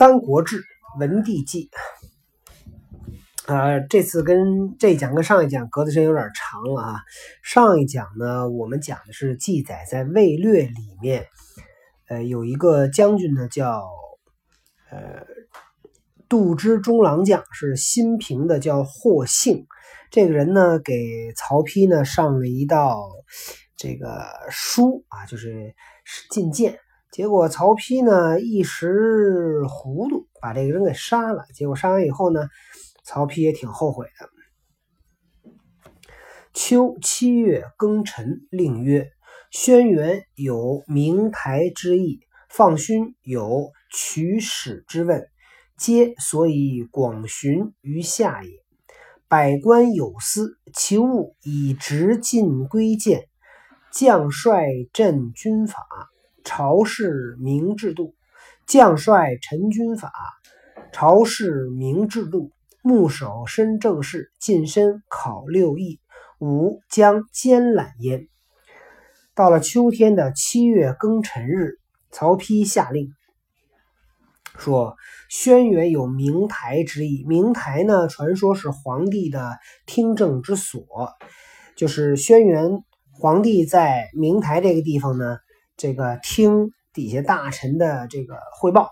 三国志·文帝纪》。呃，这次跟这一讲跟上一讲隔的时间有点长了啊。上一讲呢，我们讲的是记载在《魏略》里面，呃，有一个将军呢叫呃杜之中郎将，是新平的，叫霍姓。这个人呢，给曹丕呢上了一道这个书啊，就是进谏。结果曹丕呢一时糊涂，把这个人给杀了。结果杀完以后呢。曹丕也挺后悔的。秋七月庚辰，令曰：“轩辕有明台之意，放勋有取史之问，皆所以广寻于下也。百官有司，其务以直进规谏，将帅镇军法，朝事明制度。将帅陈军法，朝事明制度。”牧守身正事，近身考六艺，吾将兼揽焉。到了秋天的七月庚辰日，曹丕下令说：“轩辕有明台之意。明台呢，传说是皇帝的听政之所，就是轩辕皇帝在明台这个地方呢，这个听底下大臣的这个汇报。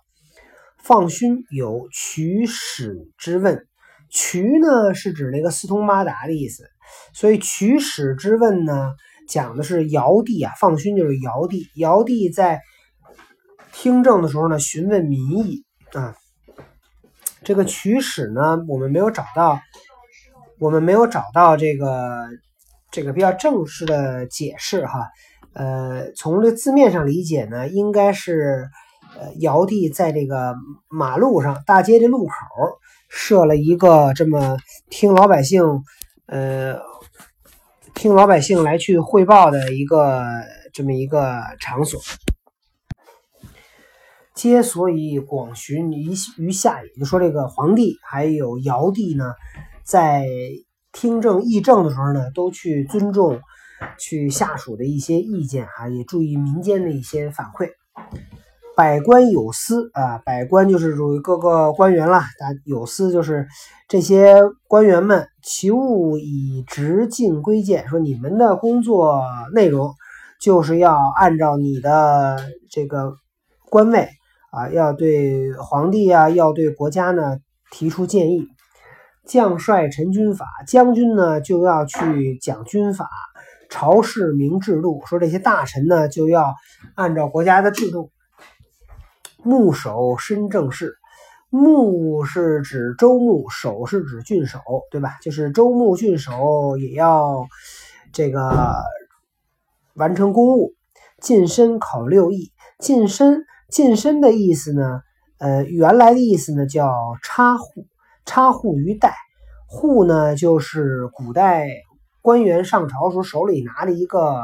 放勋有取史之问。”渠呢是指那个四通八达的意思，所以取史之问呢讲的是尧帝啊，放勋就是尧帝，尧帝在听政的时候呢询问民意啊。这个取史呢我们没有找到，我们没有找到这个这个比较正式的解释哈。呃，从这字面上理解呢，应该是呃尧帝在这个马路上大街的路口。设了一个这么听老百姓，呃，听老百姓来去汇报的一个这么一个场所，皆所以广询于于下也。就说这个皇帝还有尧帝呢，在听政议政的时候呢，都去尊重去下属的一些意见啊，也注意民间的一些反馈。百官有司啊，百官就是属于各个官员了。啊，有司就是这些官员们，其务以直进规谏，说你们的工作内容就是要按照你的这个官位啊，要对皇帝啊，要对国家呢提出建议。将帅陈军法，将军呢就要去讲军法，朝事明制度，说这些大臣呢就要按照国家的制度。牧守身正事，牧是指州牧，守是指郡守，对吧？就是州牧、郡守也要这个完成公务。近身考六艺，近身近身的意思呢？呃，原来的意思呢叫插户，插户于代。户呢就是古代官员上朝时候手里拿了一个。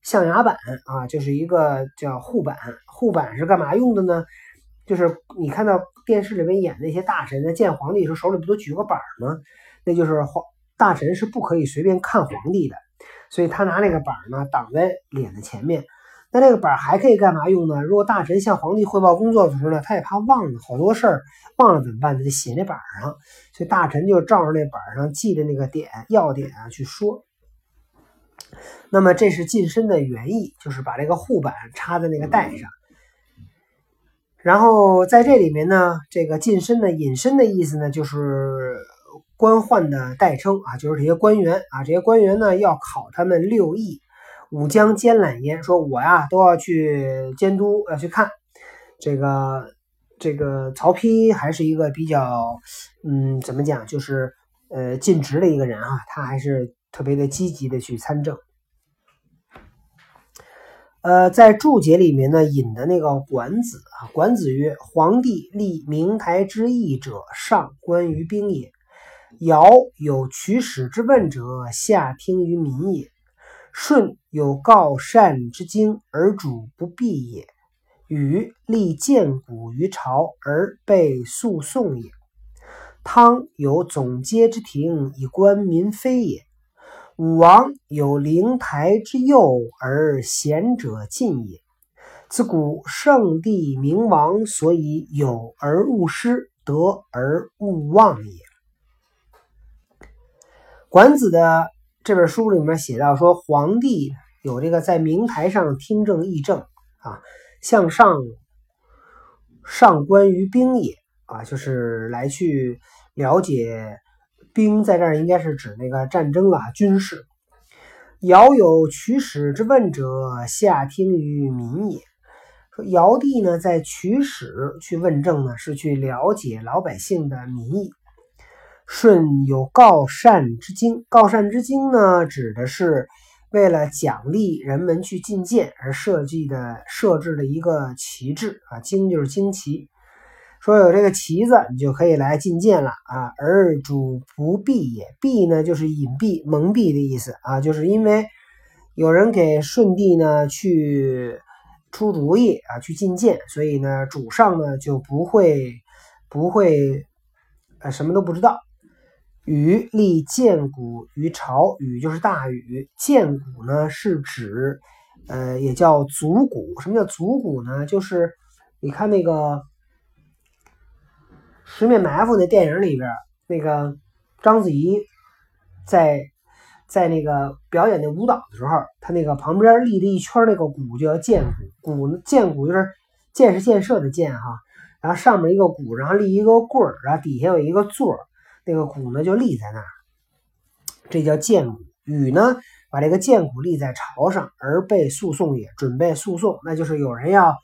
象牙板啊，就是一个叫护板。护板是干嘛用的呢？就是你看到电视里面演那些大臣在见皇帝时候，手里不都举个板吗？那就是皇大臣是不可以随便看皇帝的，所以他拿那个板呢挡在脸的前面。那这个板还可以干嘛用呢？如果大臣向皇帝汇报工作的时候呢，他也怕忘了好多事儿，忘了怎么办？他就写那板上，所以大臣就照着那板上记的那个点要点啊去说。那么这是近身的原意，就是把这个护板插在那个带上。然后在这里面呢，这个近身的隐身的意思呢，就是官宦的代称啊，就是这些官员啊，这些官员呢要考他们六艺，武将兼揽焉，说我呀都要去监督，要去看这个这个曹丕还是一个比较嗯怎么讲，就是呃尽职的一个人啊，他还是。特别的积极的去参政，呃，在注解里面呢引的那个管子啊，管子曰：“皇帝立明台之义者，上观于兵也；尧有取史之问者，下听于民也；舜有告善之经而主不避也；禹立建古于朝而被诉讼也；汤有总结之庭以观民非也。”武王有灵台之右而贤者进也，自古圣帝明王，所以有而勿失，得而勿忘也。管子的这本书里面写到说，皇帝有这个在明台上听政议政啊，向上上观于兵也啊，就是来去了解兵，在这儿应该是指那个战争啊，军事。尧有取史之问者，下听于民也。说尧帝呢，在取史去问政呢，是去了解老百姓的民意。舜有告善之经，告善之经呢，指的是为了奖励人们去进谏而设计的设置的一个旗帜啊，经就是旌旗，说有这个旗子，你就可以来进谏了啊。而主不避也，避呢就是隐蔽、蒙蔽的意思啊，就是因为有人给舜帝呢去出主意啊，去进谏，所以呢，主上呢就不会不会呃什么都不知道。禹立建谷于朝，禹就是大禹。建谷呢是指，呃，也叫足谷。什么叫足谷呢？就是你看那个《十面埋伏》那电影里边，那个章子怡在在那个表演那舞蹈的时候，他那个旁边立的一圈那个鼓就叫建鼓。鼓建鼓就是建是建设的建哈，然后上面一个鼓，然后立一个棍儿，然后底下有一个座儿。那个鼓呢就立在那儿，这叫建鼓。禹呢把这个建鼓立在朝上，而被诉讼也，准备诉讼，那就是有人要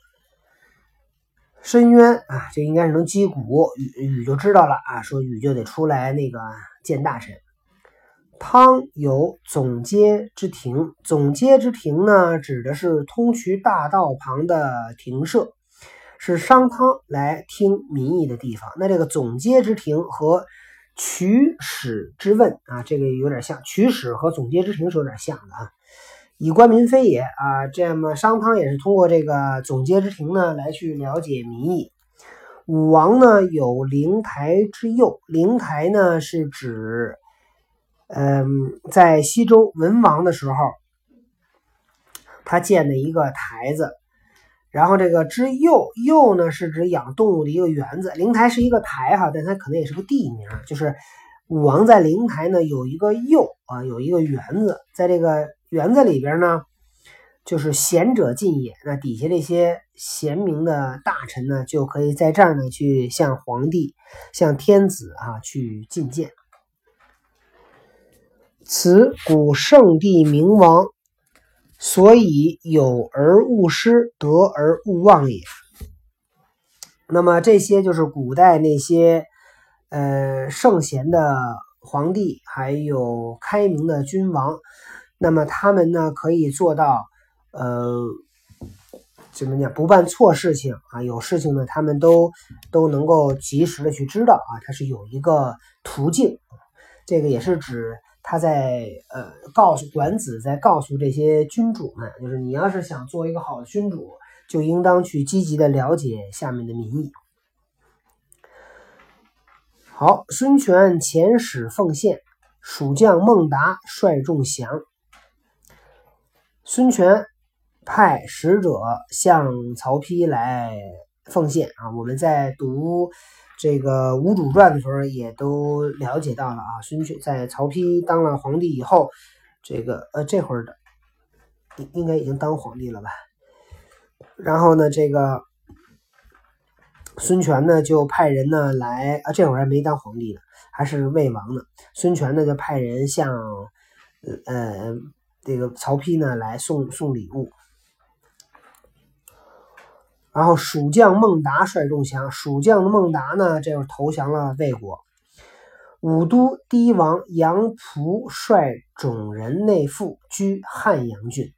申冤啊，这应该是能击鼓。禹禹就知道了啊，说禹就得出来那个见大臣。汤有总街之庭，总街之庭呢，指的是通衢大道旁的亭舍，是商汤来听民意的地方。那这个总街之庭和取史之问啊，这个有点像取史和总结之庭是有点像的啊。以官民非也啊，这么商汤也是通过这个总结之庭呢来去了解民意。武王呢有灵台之右，灵台呢是指，嗯，在西周文王的时候，他建的一个台子。然后这个之右右呢，是指养动物的一个园子。灵台是一个台哈，但它可能也是个地名。就是武王在灵台呢有一个右啊，有一个园子，在这个园子里边呢，就是贤者进也。那底下这些贤明的大臣呢，就可以在这儿呢去向皇帝、向天子啊去进谏。此古圣帝明王。所以有而勿失，得而勿忘也。那么这些就是古代那些呃圣贤的皇帝，还有开明的君王。那么他们呢，可以做到呃怎么讲，不办错事情啊。有事情呢，他们都都能够及时的去知道啊。它是有一个途径，这个也是指。他在呃告诉管子，在告诉这些君主们，就是你要是想做一个好的君主，就应当去积极的了解下面的民意。好，孙权遣使奉献，蜀将孟达率众降。孙权派使者向曹丕来奉献啊，我们在读。这个《吴主传》的时候也都了解到了啊，孙权在曹丕当了皇帝以后，这个呃这会儿的应应该已经当皇帝了吧？然后呢，这个孙权呢就派人呢来啊，这会儿还没当皇帝呢，还是魏王呢。孙权呢就派人向呃这个曹丕呢来送送礼物。然后蜀将孟达率众降，蜀将的孟达呢，这又投降了魏国。武都堤王杨仆率种人内附居汉阳郡。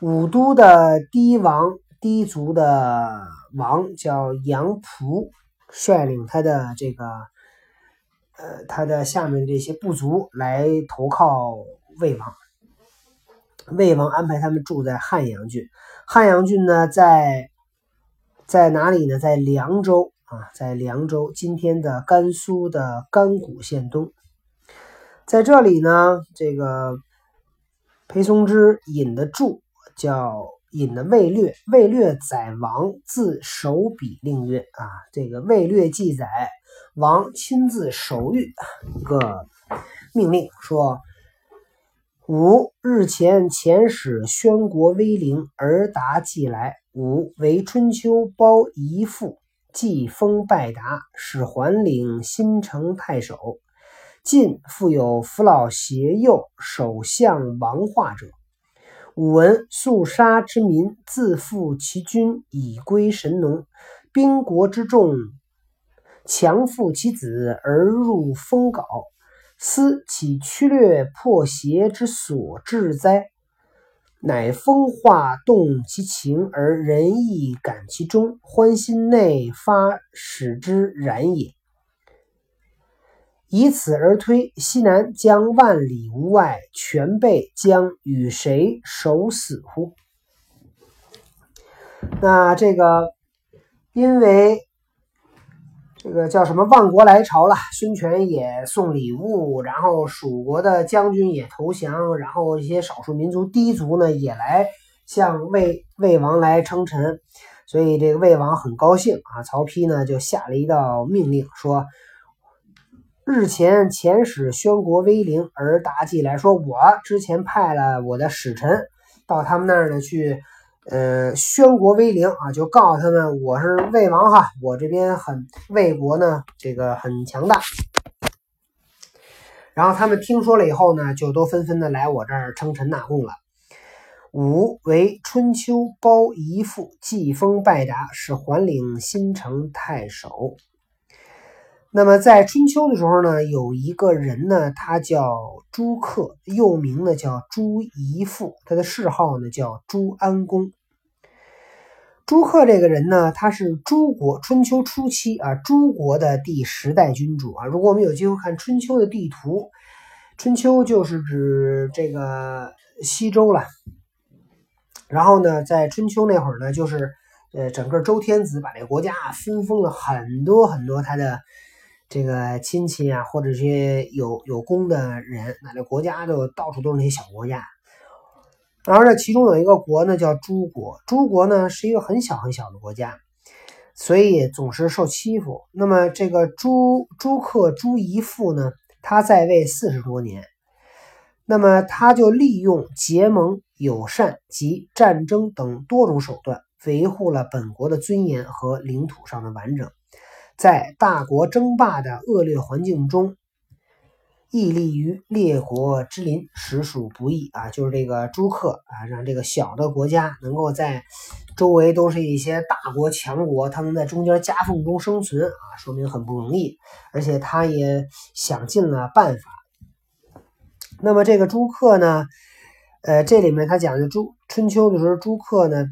武都的堤王氐族的王叫杨仆，率领他的这个呃他的下面这些部族来投靠魏王。魏王安排他们住在汉阳郡。汉阳郡呢，在在哪里呢？在凉州啊，在凉州，今天的甘肃的甘谷县东。在这里呢，这个裴松之引的注叫引的魏略，魏略载王自手笔令曰啊，这个魏略记载王亲自手谕一个命令说。吾日前遣使宣国威灵，而达既来。吾为春秋包遗父，既封拜达，使桓领新城太守。晋复有扶老携幼首相王化者。吾闻肃杀之民，自负其君，以归神农。兵国之众，强负其子而入封稿。思其驱略破邪之所至哉？乃风化动其情，而仁义感其中，欢心内发使之然也。以此而推，西南将万里无外，全备将与谁守死乎？那这个，因为。这个叫什么？万国来朝了，孙权也送礼物，然后蜀国的将军也投降，然后一些少数民族氐族呢也来向魏魏王来称臣，所以这个魏王很高兴啊。曹丕呢就下了一道命令，说：日前遣使宣国威灵而达既来说，我之前派了我的使臣到他们那儿呢去。呃，宣国威灵啊，就告诉他们我是魏王哈，我这边很魏国呢，这个很强大。然后他们听说了以后呢，就都纷纷的来我这儿称臣纳贡了。武为春秋包夷父，季封拜达，是桓领新城太守。那么在春秋的时候呢，有一个人呢，他叫朱克，又名呢叫朱夷父，他的谥号呢叫朱安公。朱克这个人呢，他是朱国春秋初期啊，朱国的第十代君主啊。如果我们有机会看春秋的地图，春秋就是指这个西周了。然后呢，在春秋那会儿呢，就是呃，整个周天子把这个国家分封了很多很多他的。这个亲戚啊，或者些有有功的人，那这国家就到处都是那些小国家。然后这其中有一个国呢，叫朱国。朱国呢是一个很小很小的国家，所以总是受欺负。那么这个朱朱克朱夷父呢，他在位四十多年，那么他就利用结盟、友善及战争等多种手段，维护了本国的尊严和领土上的完整。在大国争霸的恶劣环境中，屹立于列国之林，实属不易啊！就是这个朱克啊，让这个小的国家能够在周围都是一些大国强国，他们在中间夹缝中生存啊，说明很不容易。而且他也想尽了办法。那么这个朱克呢，呃，这里面他讲的朱春秋的时候，朱克呢。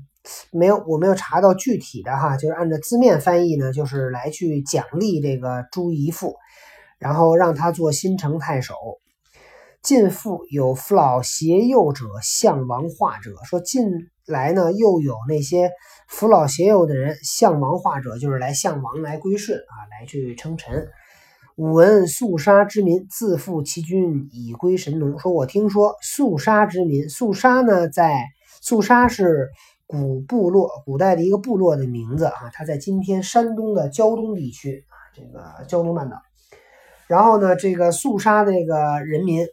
没有，我没有查到具体的哈，就是按照字面翻译呢，就是来去奖励这个朱夷父，然后让他做新城太守。晋父有父老携幼者，向王化者。说近来呢，又有那些扶老携幼的人向王化者，就是来向王来归顺啊，来去称臣。武闻肃杀之民，自负其君，以归神农。说我听说肃杀之民，肃杀呢，在肃杀是。古部落，古代的一个部落的名字啊，它在今天山东的胶东地区啊，这个胶东半岛。然后呢，这个肃杀这个人民，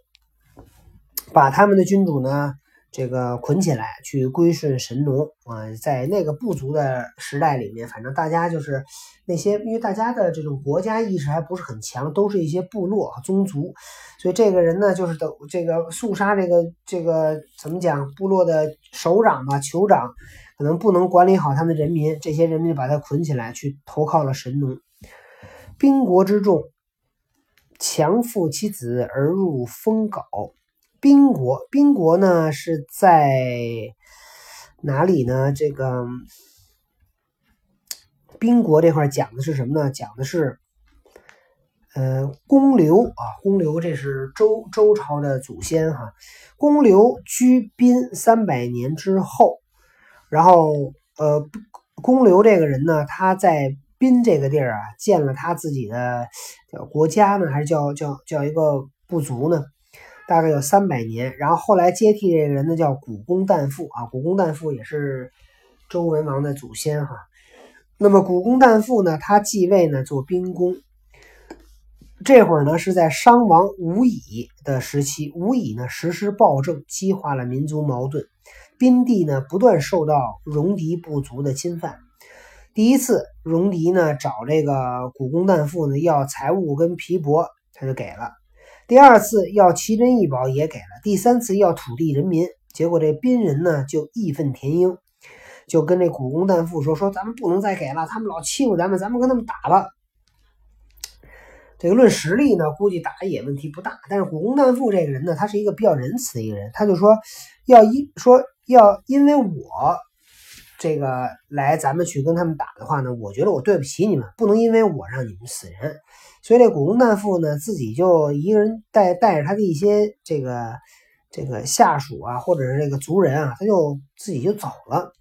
把他们的君主呢。这个捆起来去归顺神农啊，在那个部族的时代里面，反正大家就是那些，因为大家的这种国家意识还不是很强，都是一些部落宗族，所以这个人呢，就是的这个肃杀这个这个怎么讲，部落的首长吧，酋长可能不能管理好他们的人民，这些人民就把他捆起来去投靠了神农。兵国之众，强负其子而入封稿。宾国，宾国呢是在哪里呢？这个宾国这块讲的是什么呢？讲的是，呃，公刘啊，公刘这是周周朝的祖先哈。公刘居宾三百年之后，然后呃，公刘这个人呢，他在宾这个地儿啊，建了他自己的国家呢，还是叫叫叫一个部族呢？大概有三百年。然后后来接替这个人呢叫古公旦父啊，古公旦父也是周文王的祖先哈。那么古公旦父呢，他继位呢做兵公。这会儿呢是在商王吴乙的时期，吴乙呢实施暴政，激化了民族矛盾，宾地呢不断受到戎狄部族的侵犯。第一次，戎狄呢找这个古公旦父呢要财物跟皮帛，他就给了；第二次要奇珍异宝也给了；第三次要土地人民，结果这宾人呢就义愤填膺，就跟这古公旦父说：“说咱们不能再给了，他们老欺负咱们，咱们跟他们打吧。”这个论实力呢，估计打也问题不大。但是古公旦父这个人呢，他是一个比较仁慈的一个人，他就说要因说要因为我这个来咱们去跟他们打的话呢，我觉得我对不起你们，不能因为我让你们死人。所以这古公旦父呢，自己就一个人带带着他的一些这个这个下属啊，或者是这个族人啊，他就自己就走了。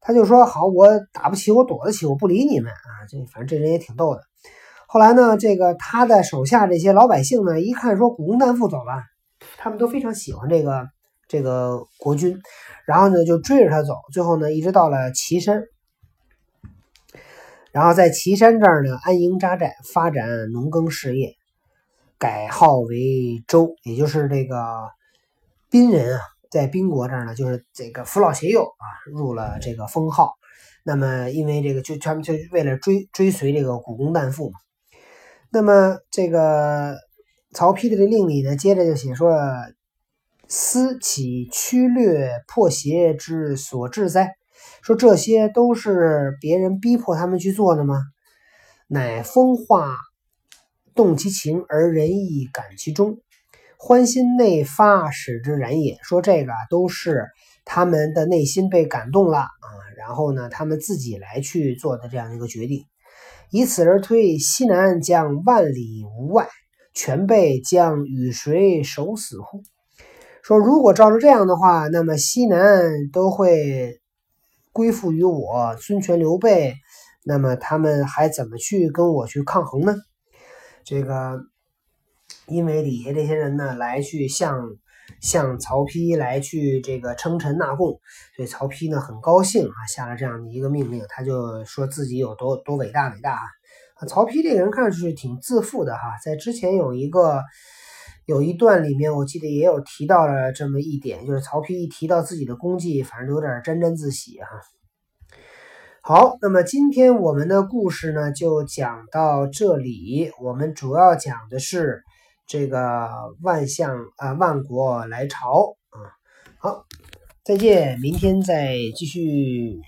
他就说好，我打不起，我躲得起，我不理你们啊。这反正这人也挺逗的。后来呢，这个他的手下这些老百姓呢，一看说古公旦父走了，他们都非常喜欢这个这个国君，然后呢就追着他走，最后呢一直到了岐山，然后在岐山这儿呢安营扎寨，发展农耕事业，改号为周，也就是这个宾人啊，在宾国这儿呢，就是这个扶老携幼啊，入了这个封号。那么因为这个，就他们就为了追追随这个古公旦父嘛。那么这个曹丕的这令里呢，接着就写说：“思其屈略破邪之所致哉？”说这些都是别人逼迫他们去做的吗？乃风化动其情，而仁义感其中，欢心内发，使之然也。说这个都是他们的内心被感动了啊，然后呢，他们自己来去做的这样一个决定。以此而推，西南将万里无外，全备将与谁守死乎？说如果照着这样的话，那么西南都会归附于我孙权、刘备，那么他们还怎么去跟我去抗衡呢？这个，因为底下这些人呢，来去向。向曹丕来去这个称臣纳贡，所以曹丕呢很高兴啊，下了这样的一个命令，他就说自己有多多伟大伟大啊！曹丕这个人看上去挺自负的哈，在之前有一个有一段里面，我记得也有提到了这么一点，就是曹丕一提到自己的功绩，反正有点沾沾自喜哈。好，那么今天我们的故事呢就讲到这里，我们主要讲的是。这个万象啊，万国来朝啊，好，再见，明天再继续。